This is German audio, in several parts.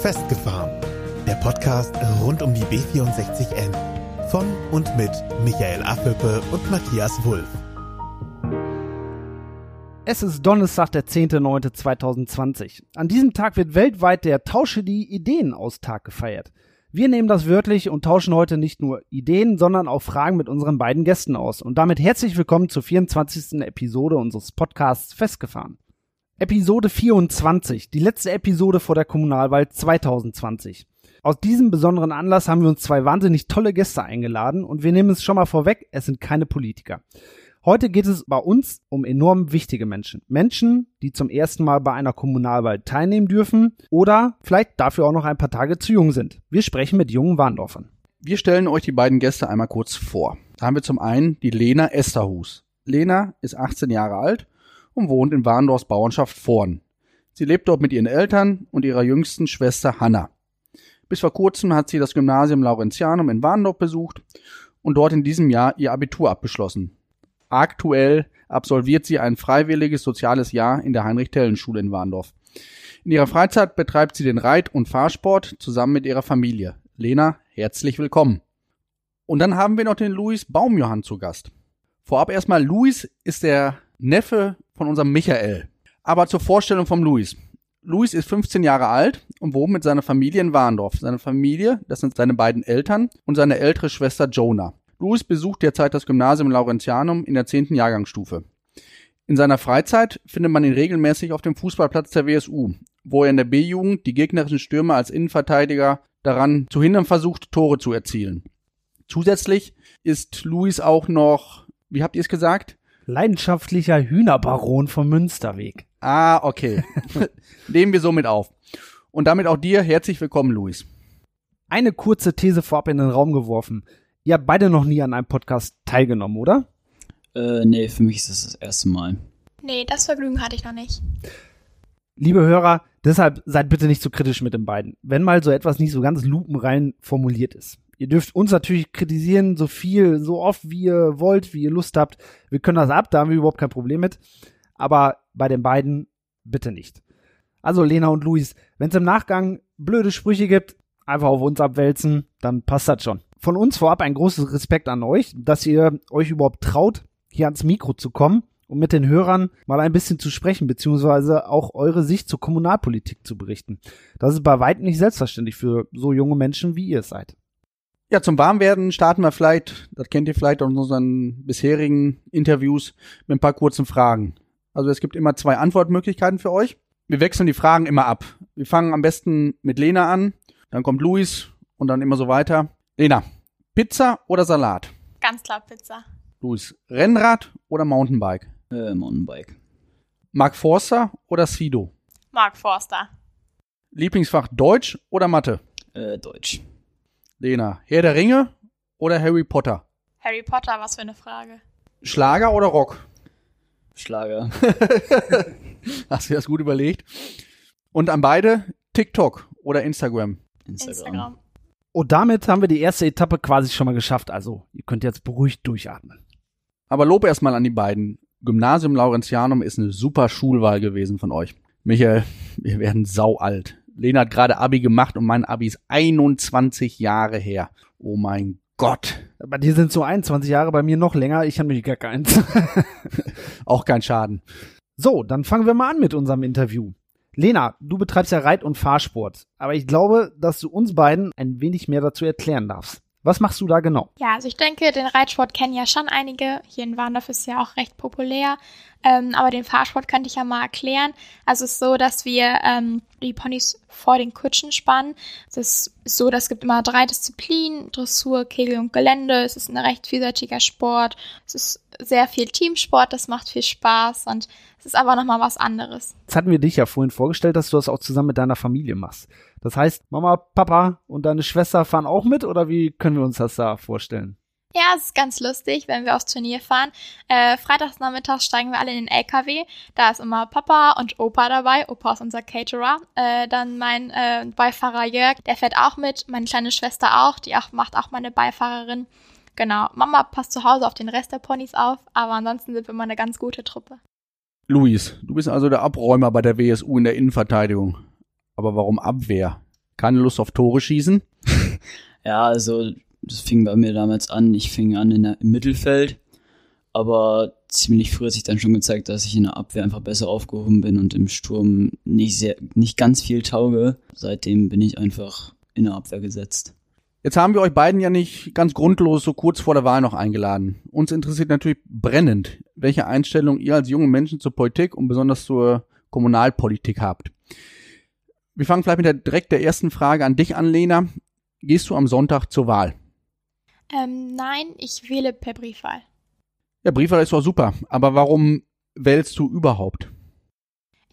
Festgefahren. Der Podcast rund um die B64N. Von und mit Michael Affelpe und Matthias Wulff. Es ist Donnerstag, der 10.09.2020. An diesem Tag wird weltweit der Tausche die Ideen-Austag gefeiert. Wir nehmen das wörtlich und tauschen heute nicht nur Ideen, sondern auch Fragen mit unseren beiden Gästen aus. Und damit herzlich willkommen zur 24. Episode unseres Podcasts Festgefahren. Episode 24, die letzte Episode vor der Kommunalwahl 2020. Aus diesem besonderen Anlass haben wir uns zwei wahnsinnig tolle Gäste eingeladen und wir nehmen es schon mal vorweg, es sind keine Politiker. Heute geht es bei uns um enorm wichtige Menschen. Menschen, die zum ersten Mal bei einer Kommunalwahl teilnehmen dürfen oder vielleicht dafür auch noch ein paar Tage zu jung sind. Wir sprechen mit jungen Warndorfern. Wir stellen euch die beiden Gäste einmal kurz vor. Da haben wir zum einen die Lena Esterhus. Lena ist 18 Jahre alt und wohnt in Warndorfs Bauernschaft Vorn. Sie lebt dort mit ihren Eltern und ihrer jüngsten Schwester Hanna. Bis vor kurzem hat sie das Gymnasium Laurentianum in Warndorf besucht und dort in diesem Jahr ihr Abitur abgeschlossen. Aktuell absolviert sie ein freiwilliges soziales Jahr in der Heinrich-Tellen-Schule in Warndorf. In ihrer Freizeit betreibt sie den Reit- und Fahrsport zusammen mit ihrer Familie. Lena, herzlich willkommen. Und dann haben wir noch den Luis Baumjohann zu Gast. Vorab erstmal, Luis ist der Neffe von unserem Michael. Aber zur Vorstellung vom Luis. Luis ist 15 Jahre alt und wohnt mit seiner Familie in Warndorf. Seine Familie, das sind seine beiden Eltern und seine ältere Schwester Jonah. Louis besucht derzeit das Gymnasium Laurentianum in der 10. Jahrgangsstufe. In seiner Freizeit findet man ihn regelmäßig auf dem Fußballplatz der WSU, wo er in der B-Jugend die gegnerischen Stürmer als Innenverteidiger daran zu hindern versucht, Tore zu erzielen. Zusätzlich ist Luis auch noch, wie habt ihr es gesagt? Leidenschaftlicher Hühnerbaron vom Münsterweg. Ah, okay. Nehmen wir somit auf. Und damit auch dir herzlich willkommen, Luis. Eine kurze These vorab in den Raum geworfen. Ihr habt beide noch nie an einem Podcast teilgenommen, oder? Äh, nee, für mich ist das das erste Mal. Nee, das Vergnügen hatte ich noch nicht. Liebe Hörer, deshalb seid bitte nicht so kritisch mit den beiden, wenn mal so etwas nicht so ganz lupenrein formuliert ist. Ihr dürft uns natürlich kritisieren, so viel, so oft wie ihr wollt, wie ihr Lust habt. Wir können das ab, da haben wir überhaupt kein Problem mit. Aber bei den beiden bitte nicht. Also Lena und Luis, wenn es im Nachgang blöde Sprüche gibt, einfach auf uns abwälzen, dann passt das schon. Von uns vorab ein großes Respekt an euch, dass ihr euch überhaupt traut, hier ans Mikro zu kommen um mit den Hörern mal ein bisschen zu sprechen, beziehungsweise auch eure Sicht zur Kommunalpolitik zu berichten. Das ist bei weitem nicht selbstverständlich für so junge Menschen, wie ihr es seid. Ja, zum Warmwerden starten wir vielleicht, das kennt ihr vielleicht aus unseren bisherigen Interviews, mit ein paar kurzen Fragen. Also es gibt immer zwei Antwortmöglichkeiten für euch. Wir wechseln die Fragen immer ab. Wir fangen am besten mit Lena an, dann kommt Luis und dann immer so weiter. Lena, Pizza oder Salat? Ganz klar Pizza. Luis, Rennrad oder Mountainbike? Äh, Mountainbike. Mark Forster oder Sido? Mark Forster. Lieblingsfach Deutsch oder Mathe? Äh, Deutsch. Lena, Herr der Ringe oder Harry Potter? Harry Potter, was für eine Frage. Schlager oder Rock? Schlager. Hast du das gut überlegt? Und an beide TikTok oder Instagram? Instagram. Instagram. Und damit haben wir die erste Etappe quasi schon mal geschafft. Also, ihr könnt jetzt beruhigt durchatmen. Aber Lob erstmal an die beiden. Gymnasium Laurentianum ist eine super Schulwahl gewesen von euch. Michael, wir werden sau alt. Lena hat gerade Abi gemacht und mein Abi ist 21 Jahre her. Oh mein Gott. Bei dir sind so 21 Jahre, bei mir noch länger. Ich habe nämlich gar keins. Auch kein Schaden. So, dann fangen wir mal an mit unserem Interview. Lena, du betreibst ja Reit- und Fahrsport, aber ich glaube, dass du uns beiden ein wenig mehr dazu erklären darfst. Was machst du da genau? Ja, also ich denke, den Reitsport kennen ja schon einige. Hier in Warndorf ist ja auch recht populär. Ähm, aber den Fahrsport könnte ich ja mal erklären. Also es ist so, dass wir ähm, die Ponys vor den Kutschen spannen. Es ist so, dass es gibt immer drei Disziplinen, Dressur, Kegel und Gelände. Es ist ein recht vielseitiger Sport. Es ist sehr viel Teamsport, das macht viel Spaß und es ist aber nochmal was anderes. Jetzt hatten wir dich ja vorhin vorgestellt, dass du das auch zusammen mit deiner Familie machst. Das heißt, Mama, Papa und deine Schwester fahren auch mit oder wie können wir uns das da vorstellen? Ja, es ist ganz lustig, wenn wir aufs Turnier fahren. Äh, freitags nachmittags steigen wir alle in den LKW. Da ist immer Papa und Opa dabei. Opa ist unser Caterer. Äh, dann mein äh, Beifahrer Jörg, der fährt auch mit. Meine kleine Schwester auch, die auch, macht auch meine Beifahrerin. Genau, Mama passt zu Hause auf den Rest der Ponys auf, aber ansonsten sind wir immer eine ganz gute Truppe. Luis, du bist also der Abräumer bei der WSU in der Innenverteidigung. Aber warum Abwehr? Keine Lust auf Tore schießen? Ja, also das fing bei mir damals an. Ich fing an in der, im Mittelfeld, aber ziemlich früh hat sich dann schon gezeigt, dass ich in der Abwehr einfach besser aufgehoben bin und im Sturm nicht sehr, nicht ganz viel tauge. Seitdem bin ich einfach in der Abwehr gesetzt. Jetzt haben wir euch beiden ja nicht ganz grundlos so kurz vor der Wahl noch eingeladen. Uns interessiert natürlich brennend, welche Einstellung ihr als junge Menschen zur Politik und besonders zur Kommunalpolitik habt. Wir fangen vielleicht mit der direkt der ersten Frage an dich an, Lena. Gehst du am Sonntag zur Wahl? Ähm, nein, ich wähle per Briefwahl. Ja, Briefwahl ist doch super, aber warum wählst du überhaupt?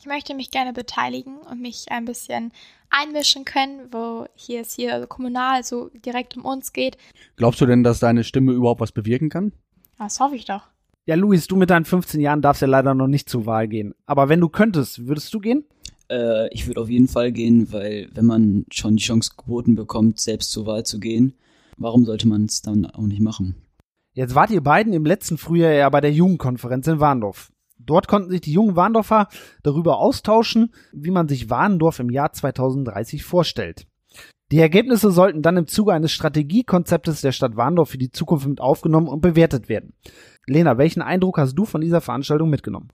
Ich möchte mich gerne beteiligen und mich ein bisschen einmischen können, wo hier es hier kommunal so direkt um uns geht. Glaubst du denn, dass deine Stimme überhaupt was bewirken kann? Das hoffe ich doch. Ja, Luis, du mit deinen 15 Jahren darfst ja leider noch nicht zur Wahl gehen. Aber wenn du könntest, würdest du gehen? Äh, ich würde auf jeden Fall gehen, weil wenn man schon die Chance geboten bekommt, selbst zur Wahl zu gehen, warum sollte man es dann auch nicht machen? Jetzt wart ihr beiden im letzten Frühjahr ja bei der Jugendkonferenz in Warndorf. Dort konnten sich die jungen Warndorfer darüber austauschen, wie man sich Warndorf im Jahr 2030 vorstellt. Die Ergebnisse sollten dann im Zuge eines Strategiekonzeptes der Stadt Warndorf für die Zukunft mit aufgenommen und bewertet werden. Lena, welchen Eindruck hast du von dieser Veranstaltung mitgenommen?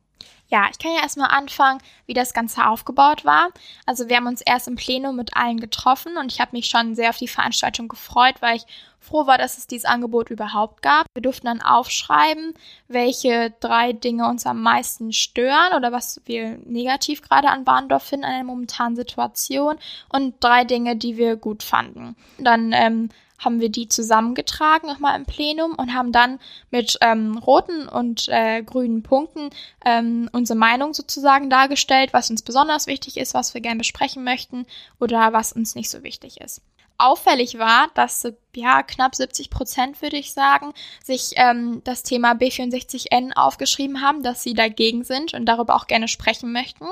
Ja, ich kann ja erstmal anfangen, wie das Ganze aufgebaut war. Also wir haben uns erst im Plenum mit allen getroffen und ich habe mich schon sehr auf die Veranstaltung gefreut, weil ich froh war, dass es dieses Angebot überhaupt gab. Wir durften dann aufschreiben, welche drei Dinge uns am meisten stören oder was wir negativ gerade an Warndorf finden, an der momentanen Situation und drei Dinge, die wir gut fanden. Dann ähm, haben wir die zusammengetragen nochmal im Plenum und haben dann mit ähm, roten und äh, grünen Punkten ähm, unsere Meinung sozusagen dargestellt, was uns besonders wichtig ist, was wir gerne besprechen möchten oder was uns nicht so wichtig ist auffällig war, dass ja knapp 70 Prozent, würde ich sagen, sich ähm, das Thema B64N aufgeschrieben haben, dass sie dagegen sind und darüber auch gerne sprechen möchten.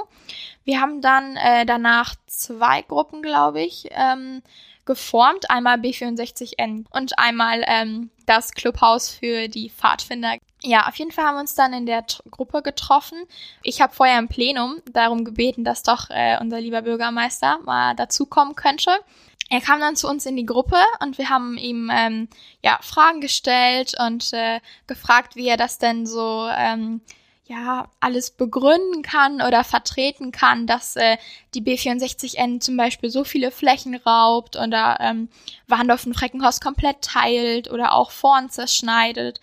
Wir haben dann äh, danach zwei Gruppen, glaube ich, ähm, geformt. Einmal B64N und einmal ähm, das Clubhaus für die Pfadfinder. Ja, auf jeden Fall haben wir uns dann in der T Gruppe getroffen. Ich habe vorher im Plenum darum gebeten, dass doch äh, unser lieber Bürgermeister mal dazukommen könnte. Er kam dann zu uns in die Gruppe und wir haben ihm ähm, ja Fragen gestellt und äh, gefragt, wie er das denn so ähm, ja alles begründen kann oder vertreten kann, dass äh, die B64N zum Beispiel so viele Flächen raubt oder ähm, Warndorf und Freckenhorst komplett teilt oder auch vorn zerschneidet.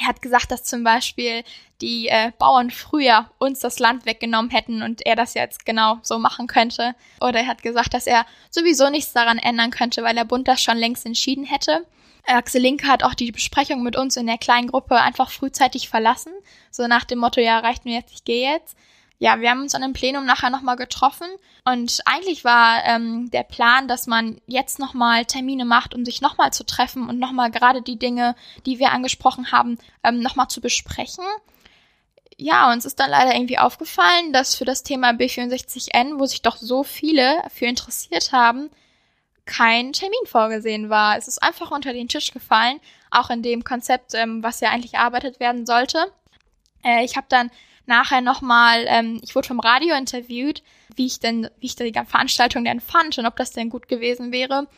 Er hat gesagt, dass zum Beispiel die äh, Bauern früher uns das Land weggenommen hätten und er das jetzt genau so machen könnte. Oder er hat gesagt, dass er sowieso nichts daran ändern könnte, weil der Bund das schon längst entschieden hätte. Axel Linke hat auch die Besprechung mit uns in der kleinen Gruppe einfach frühzeitig verlassen. So nach dem Motto, ja, reicht mir jetzt, ich gehe jetzt. Ja, wir haben uns an dem Plenum nachher nochmal getroffen und eigentlich war ähm, der Plan, dass man jetzt nochmal Termine macht, um sich nochmal zu treffen und nochmal gerade die Dinge, die wir angesprochen haben, ähm, nochmal zu besprechen ja, uns ist dann leider irgendwie aufgefallen, dass für das Thema B64N, wo sich doch so viele für interessiert haben, kein Termin vorgesehen war. Es ist einfach unter den Tisch gefallen, auch in dem Konzept, ähm, was ja eigentlich erarbeitet werden sollte. Äh, ich habe dann nachher nochmal, ähm, ich wurde vom Radio interviewt, wie ich denn, wie ich die Veranstaltung denn fand und ob das denn gut gewesen wäre.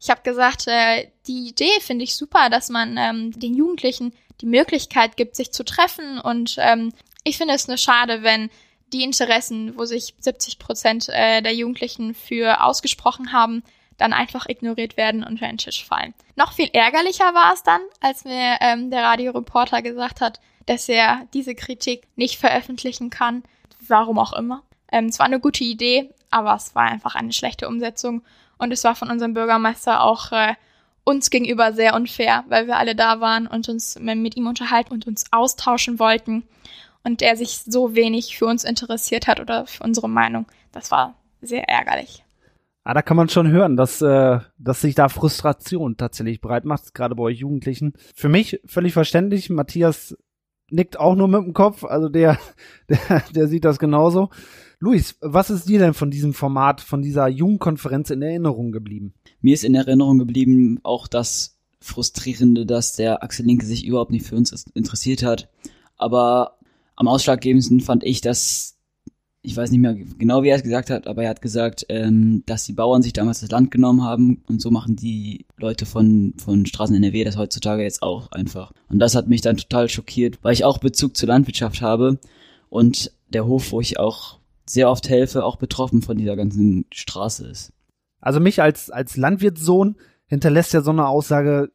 Ich habe gesagt, äh, die Idee finde ich super, dass man ähm, den Jugendlichen die Möglichkeit gibt, sich zu treffen und ähm, ich finde es nur schade, wenn die Interessen, wo sich 70 Prozent äh, der Jugendlichen für ausgesprochen haben, dann einfach ignoriert werden und unter den Tisch fallen. Noch viel ärgerlicher war es dann, als mir ähm, der Radioreporter gesagt hat, dass er diese Kritik nicht veröffentlichen kann. Warum auch immer. Ähm, es war eine gute Idee, aber es war einfach eine schlechte Umsetzung. Und es war von unserem Bürgermeister auch äh, uns gegenüber sehr unfair, weil wir alle da waren und uns mit ihm unterhalten und uns austauschen wollten und der sich so wenig für uns interessiert hat oder für unsere Meinung. Das war sehr ärgerlich. Ah, da kann man schon hören, dass, äh, dass sich da Frustration tatsächlich breit macht, gerade bei euch Jugendlichen. Für mich völlig verständlich. Matthias nickt auch nur mit dem Kopf, also der, der, der sieht das genauso. Luis, was ist dir denn von diesem Format, von dieser Jugendkonferenz in Erinnerung geblieben? Mir ist in Erinnerung geblieben auch das Frustrierende, dass der Axel Linke sich überhaupt nicht für uns interessiert hat. Aber am ausschlaggebendsten fand ich, dass ich weiß nicht mehr genau, wie er es gesagt hat, aber er hat gesagt, ähm, dass die Bauern sich damals das Land genommen haben und so machen die Leute von, von Straßen NRW das heutzutage jetzt auch einfach. Und das hat mich dann total schockiert, weil ich auch Bezug zur Landwirtschaft habe und der Hof, wo ich auch sehr oft helfe, auch betroffen von dieser ganzen Straße ist. Also mich als, als Landwirtssohn hinterlässt ja so eine Aussage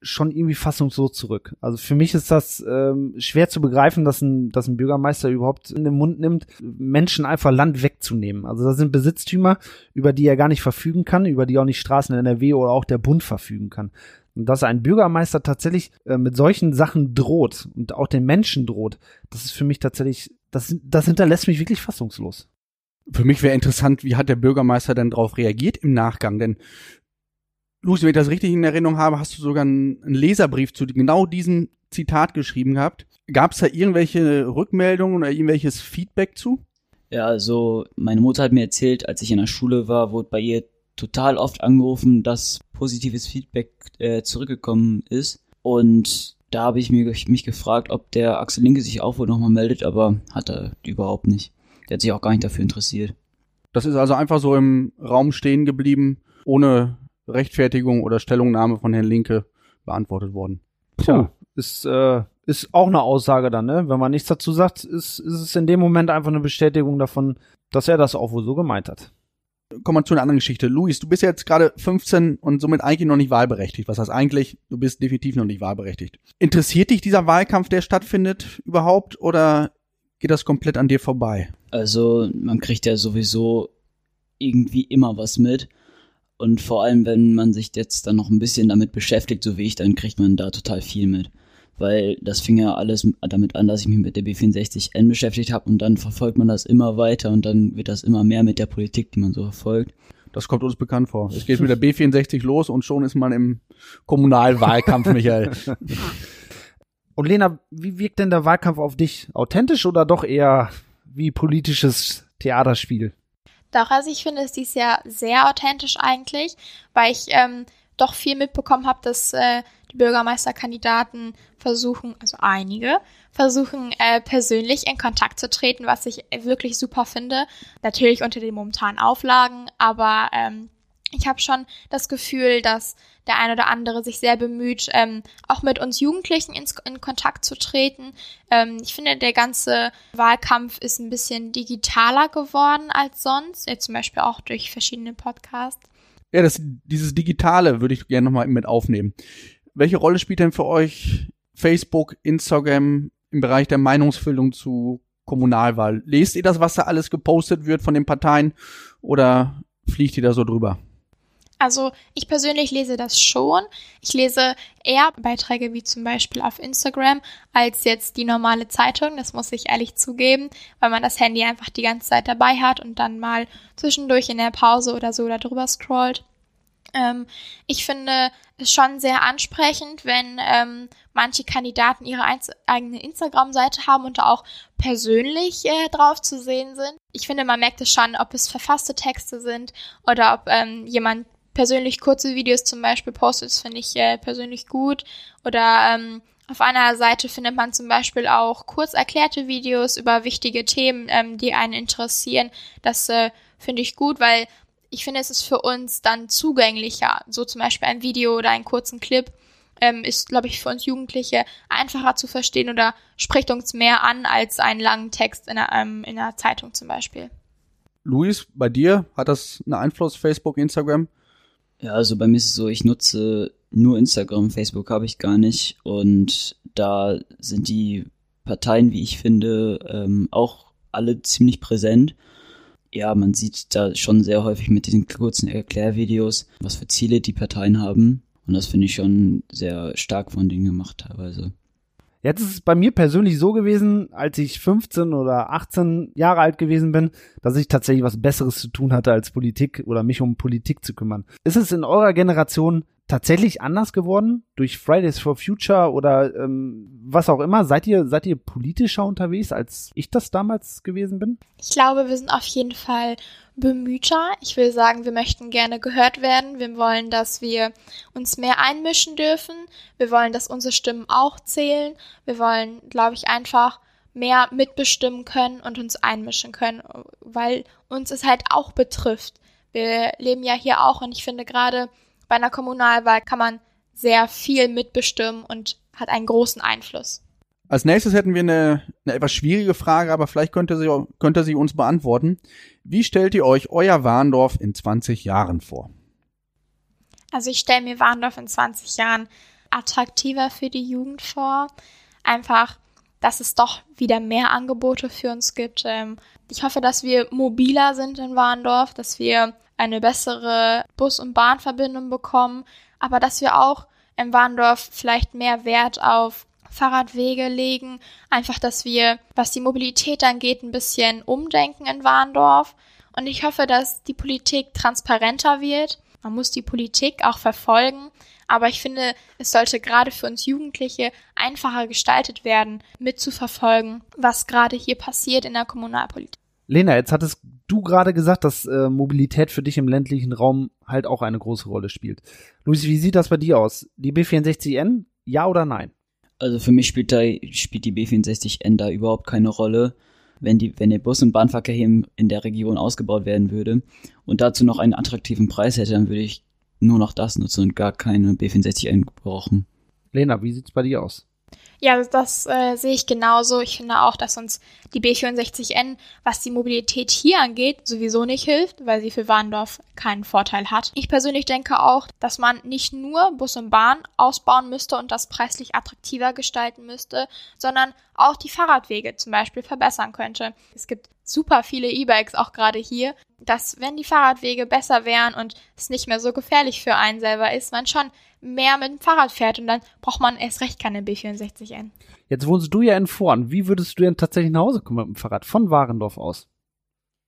schon irgendwie fassungslos zurück. Also für mich ist das ähm, schwer zu begreifen, dass ein, dass ein Bürgermeister überhaupt in den Mund nimmt, Menschen einfach Land wegzunehmen. Also das sind Besitztümer, über die er gar nicht verfügen kann, über die auch nicht Straßen in NRW oder auch der Bund verfügen kann. Und dass ein Bürgermeister tatsächlich äh, mit solchen Sachen droht und auch den Menschen droht, das ist für mich tatsächlich, das, das hinterlässt mich wirklich fassungslos. Für mich wäre interessant, wie hat der Bürgermeister denn darauf reagiert im Nachgang? Denn Lucy, wenn ich das richtig in Erinnerung habe, hast du sogar einen, Leserbrief zu genau diesem Zitat geschrieben gehabt. Gab es da irgendwelche Rückmeldungen oder irgendwelches Feedback zu? Ja, also meine Mutter hat mir erzählt, als ich in der Schule war, wurde bei ihr total oft angerufen, dass positives Feedback äh, zurückgekommen ist. Und da habe ich mir, mich gefragt, ob der Axel Linke sich auch wohl nochmal meldet, aber hat er überhaupt nicht. Der hat sich auch gar nicht dafür interessiert. Das ist also einfach so im Raum stehen geblieben, ohne Rechtfertigung oder Stellungnahme von Herrn Linke beantwortet worden. Tja, ist, äh, ist auch eine Aussage dann, ne? Wenn man nichts dazu sagt, ist, ist es in dem Moment einfach eine Bestätigung davon, dass er das auch wohl so gemeint hat. Kommen wir zu einer anderen Geschichte. Luis, du bist jetzt gerade 15 und somit eigentlich noch nicht wahlberechtigt. Was heißt eigentlich? Du bist definitiv noch nicht wahlberechtigt. Interessiert dich dieser Wahlkampf, der stattfindet, überhaupt oder geht das komplett an dir vorbei? Also, man kriegt ja sowieso irgendwie immer was mit. Und vor allem, wenn man sich jetzt dann noch ein bisschen damit beschäftigt, so wie ich, dann kriegt man da total viel mit. Weil das fing ja alles damit an, dass ich mich mit der B64N beschäftigt habe und dann verfolgt man das immer weiter und dann wird das immer mehr mit der Politik, die man so verfolgt. Das kommt uns bekannt vor. Es geht mit der B64 los und schon ist man im Kommunalwahlkampf, Michael. Und Lena, wie wirkt denn der Wahlkampf auf dich? Authentisch oder doch eher wie politisches Theaterspiel? Doch, also ich finde es dieses Jahr sehr authentisch eigentlich, weil ich ähm, doch viel mitbekommen habe, dass äh, die Bürgermeisterkandidaten versuchen, also einige, versuchen äh, persönlich in Kontakt zu treten, was ich wirklich super finde. Natürlich unter den momentanen Auflagen, aber ähm, ich habe schon das Gefühl, dass der ein oder andere sich sehr bemüht, ähm, auch mit uns Jugendlichen ins, in Kontakt zu treten. Ähm, ich finde, der ganze Wahlkampf ist ein bisschen digitaler geworden als sonst, jetzt zum Beispiel auch durch verschiedene Podcasts. Ja, das, dieses Digitale würde ich gerne nochmal mit aufnehmen. Welche Rolle spielt denn für euch Facebook, Instagram im Bereich der Meinungsbildung zu Kommunalwahl? Lest ihr das, was da alles gepostet wird von den Parteien oder fliegt ihr da so drüber? Also ich persönlich lese das schon. Ich lese eher Beiträge wie zum Beispiel auf Instagram als jetzt die normale Zeitung. Das muss ich ehrlich zugeben, weil man das Handy einfach die ganze Zeit dabei hat und dann mal zwischendurch in der Pause oder so darüber scrollt. Ähm, ich finde es schon sehr ansprechend, wenn ähm, manche Kandidaten ihre eigene Instagram-Seite haben und auch persönlich äh, drauf zu sehen sind. Ich finde, man merkt es schon, ob es verfasste Texte sind oder ob ähm, jemand persönlich kurze Videos zum Beispiel postet, finde ich äh, persönlich gut. Oder ähm, auf einer Seite findet man zum Beispiel auch kurz erklärte Videos über wichtige Themen, ähm, die einen interessieren. Das äh, finde ich gut, weil ich finde, es ist für uns dann zugänglicher. So zum Beispiel ein Video oder einen kurzen Clip ähm, ist, glaube ich, für uns Jugendliche einfacher zu verstehen oder spricht uns mehr an als einen langen Text in einer, ähm, in einer Zeitung zum Beispiel. Luis, bei dir hat das einen Einfluss, Facebook, Instagram? Ja, also bei mir ist es so, ich nutze nur Instagram, Facebook habe ich gar nicht und da sind die Parteien, wie ich finde, ähm, auch alle ziemlich präsent. Ja, man sieht da schon sehr häufig mit diesen kurzen Erklärvideos, was für Ziele die Parteien haben. Und das finde ich schon sehr stark von denen gemacht teilweise. Jetzt ist es bei mir persönlich so gewesen, als ich 15 oder 18 Jahre alt gewesen bin, dass ich tatsächlich was Besseres zu tun hatte als Politik oder mich um Politik zu kümmern. Ist es in eurer Generation tatsächlich anders geworden durch Fridays for Future oder ähm, was auch immer? Seid ihr seid ihr politischer unterwegs als ich das damals gewesen bin? Ich glaube, wir sind auf jeden Fall bemühter. Ich will sagen, wir möchten gerne gehört werden. Wir wollen, dass wir uns mehr einmischen dürfen. Wir wollen, dass unsere Stimmen auch zählen. Wir wollen, glaube ich, einfach mehr mitbestimmen können und uns einmischen können, weil uns es halt auch betrifft. Wir leben ja hier auch und ich finde gerade bei einer Kommunalwahl kann man sehr viel mitbestimmen und hat einen großen Einfluss. Als nächstes hätten wir eine, eine etwas schwierige Frage, aber vielleicht könnte sie, könnte sie uns beantworten. Wie stellt ihr euch euer Warndorf in 20 Jahren vor? Also ich stelle mir Warndorf in 20 Jahren attraktiver für die Jugend vor. Einfach, dass es doch wieder mehr Angebote für uns gibt. Ähm, ich hoffe, dass wir mobiler sind in Warndorf, dass wir eine bessere Bus- und Bahnverbindung bekommen, aber dass wir auch in Warndorf vielleicht mehr Wert auf Fahrradwege legen. Einfach, dass wir, was die Mobilität angeht, ein bisschen umdenken in Warndorf. Und ich hoffe, dass die Politik transparenter wird. Man muss die Politik auch verfolgen. Aber ich finde, es sollte gerade für uns Jugendliche einfacher gestaltet werden, mitzuverfolgen, was gerade hier passiert in der Kommunalpolitik. Lena, jetzt hattest du gerade gesagt, dass äh, Mobilität für dich im ländlichen Raum halt auch eine große Rolle spielt. Luis, wie sieht das bei dir aus? Die B64N, ja oder nein? Also für mich spielt, da, spielt die B64N da überhaupt keine Rolle. Wenn, die, wenn der Bus- und Bahnverkehr hier in der Region ausgebaut werden würde und dazu noch einen attraktiven Preis hätte, dann würde ich nur noch das nutzen und gar keine B64N brauchen. Lena, wie sieht's bei dir aus? Ja, das äh, sehe ich genauso. Ich finde auch, dass uns die B64N, was die Mobilität hier angeht, sowieso nicht hilft, weil sie für Warndorf keinen Vorteil hat. Ich persönlich denke auch, dass man nicht nur Bus und Bahn ausbauen müsste und das preislich attraktiver gestalten müsste, sondern auch die Fahrradwege zum Beispiel verbessern könnte. Es gibt super viele E-Bikes auch gerade hier, dass wenn die Fahrradwege besser wären und es nicht mehr so gefährlich für einen selber ist, man schon mehr mit dem Fahrrad fährt und dann braucht man erst recht keine B64N. Jetzt wohnst du ja in Vorn. Wie würdest du denn tatsächlich nach Hause kommen mit dem Fahrrad von Warendorf aus?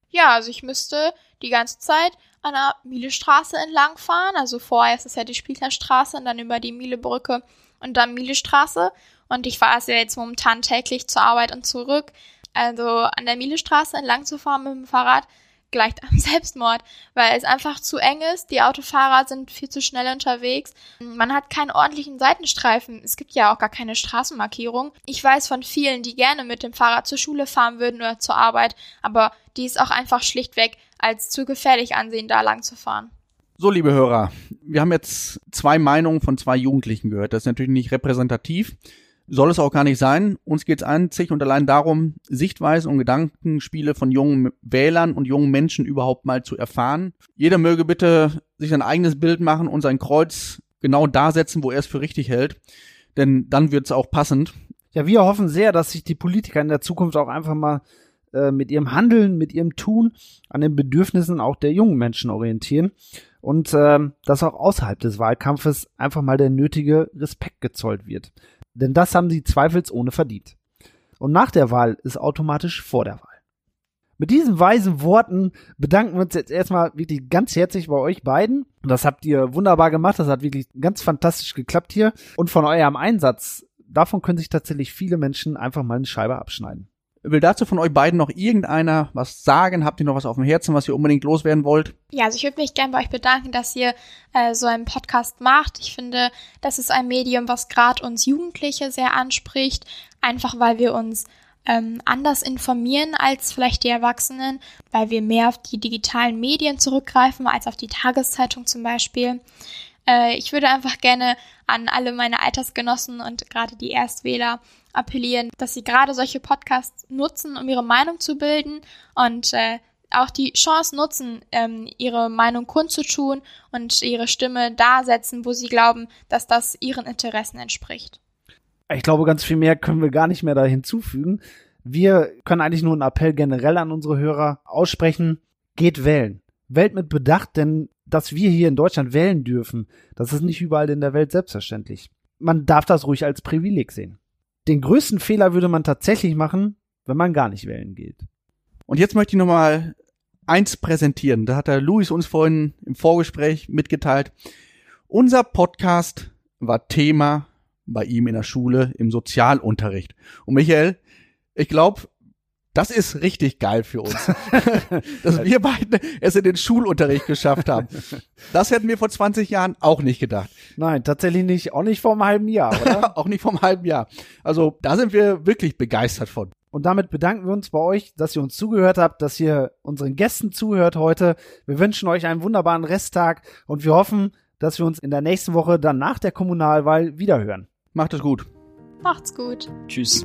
Ja, also ich müsste die ganze Zeit an der Mielestraße entlang fahren. Also vorher ist es ja die Spielterstraße und dann über die Mielebrücke und dann Mielestraße. Und ich fahre es ja jetzt momentan täglich zur Arbeit und zurück. Also an der Mielestraße entlang zu fahren mit dem Fahrrad gleicht am Selbstmord, weil es einfach zu eng ist. Die Autofahrer sind viel zu schnell unterwegs. Man hat keinen ordentlichen Seitenstreifen. Es gibt ja auch gar keine Straßenmarkierung. Ich weiß von vielen, die gerne mit dem Fahrrad zur Schule fahren würden oder zur Arbeit, aber die ist auch einfach schlichtweg als zu gefährlich ansehen, da lang zu fahren. So, liebe Hörer, wir haben jetzt zwei Meinungen von zwei Jugendlichen gehört. Das ist natürlich nicht repräsentativ soll es auch gar nicht sein. Uns geht es einzig und allein darum, Sichtweisen und Gedankenspiele von jungen Wählern und jungen Menschen überhaupt mal zu erfahren. Jeder möge bitte sich ein eigenes Bild machen und sein Kreuz genau da setzen, wo er es für richtig hält. Denn dann wird es auch passend. Ja, wir hoffen sehr, dass sich die Politiker in der Zukunft auch einfach mal äh, mit ihrem Handeln, mit ihrem Tun an den Bedürfnissen auch der jungen Menschen orientieren und äh, dass auch außerhalb des Wahlkampfes einfach mal der nötige Respekt gezollt wird. Denn das haben sie zweifelsohne verdient. Und nach der Wahl ist automatisch vor der Wahl. Mit diesen weisen Worten bedanken wir uns jetzt erstmal wirklich ganz herzlich bei euch beiden. Das habt ihr wunderbar gemacht. Das hat wirklich ganz fantastisch geklappt hier. Und von eurem Einsatz, davon können sich tatsächlich viele Menschen einfach mal eine Scheibe abschneiden. Will dazu von euch beiden noch irgendeiner was sagen? Habt ihr noch was auf dem Herzen, was ihr unbedingt loswerden wollt? Ja, also ich würde mich gerne bei euch bedanken, dass ihr äh, so einen Podcast macht. Ich finde, das ist ein Medium, was gerade uns Jugendliche sehr anspricht, einfach weil wir uns ähm, anders informieren als vielleicht die Erwachsenen, weil wir mehr auf die digitalen Medien zurückgreifen als auf die Tageszeitung zum Beispiel. Äh, ich würde einfach gerne an alle meine Altersgenossen und gerade die Erstwähler appellieren, dass sie gerade solche Podcasts nutzen, um ihre Meinung zu bilden und äh, auch die Chance nutzen, ähm, ihre Meinung kundzutun und ihre Stimme da setzen, wo sie glauben, dass das ihren Interessen entspricht. Ich glaube, ganz viel mehr können wir gar nicht mehr da hinzufügen. Wir können eigentlich nur einen Appell generell an unsere Hörer aussprechen. Geht wählen. Wählt mit Bedacht, denn dass wir hier in Deutschland wählen dürfen, das ist nicht überall in der Welt selbstverständlich. Man darf das ruhig als Privileg sehen den größten Fehler würde man tatsächlich machen, wenn man gar nicht wählen geht. Und jetzt möchte ich nochmal eins präsentieren. Da hat der Luis uns vorhin im Vorgespräch mitgeteilt. Unser Podcast war Thema bei ihm in der Schule im Sozialunterricht. Und Michael, ich glaube, das ist richtig geil für uns, dass wir beide es in den Schulunterricht geschafft haben. Das hätten wir vor 20 Jahren auch nicht gedacht. Nein, tatsächlich nicht. Auch nicht vor einem halben Jahr, oder? auch nicht vor einem halben Jahr. Also da sind wir wirklich begeistert von. Und damit bedanken wir uns bei euch, dass ihr uns zugehört habt, dass ihr unseren Gästen zuhört heute. Wir wünschen euch einen wunderbaren Resttag und wir hoffen, dass wir uns in der nächsten Woche dann nach der Kommunalwahl wiederhören. Macht es gut. Macht's gut. Tschüss.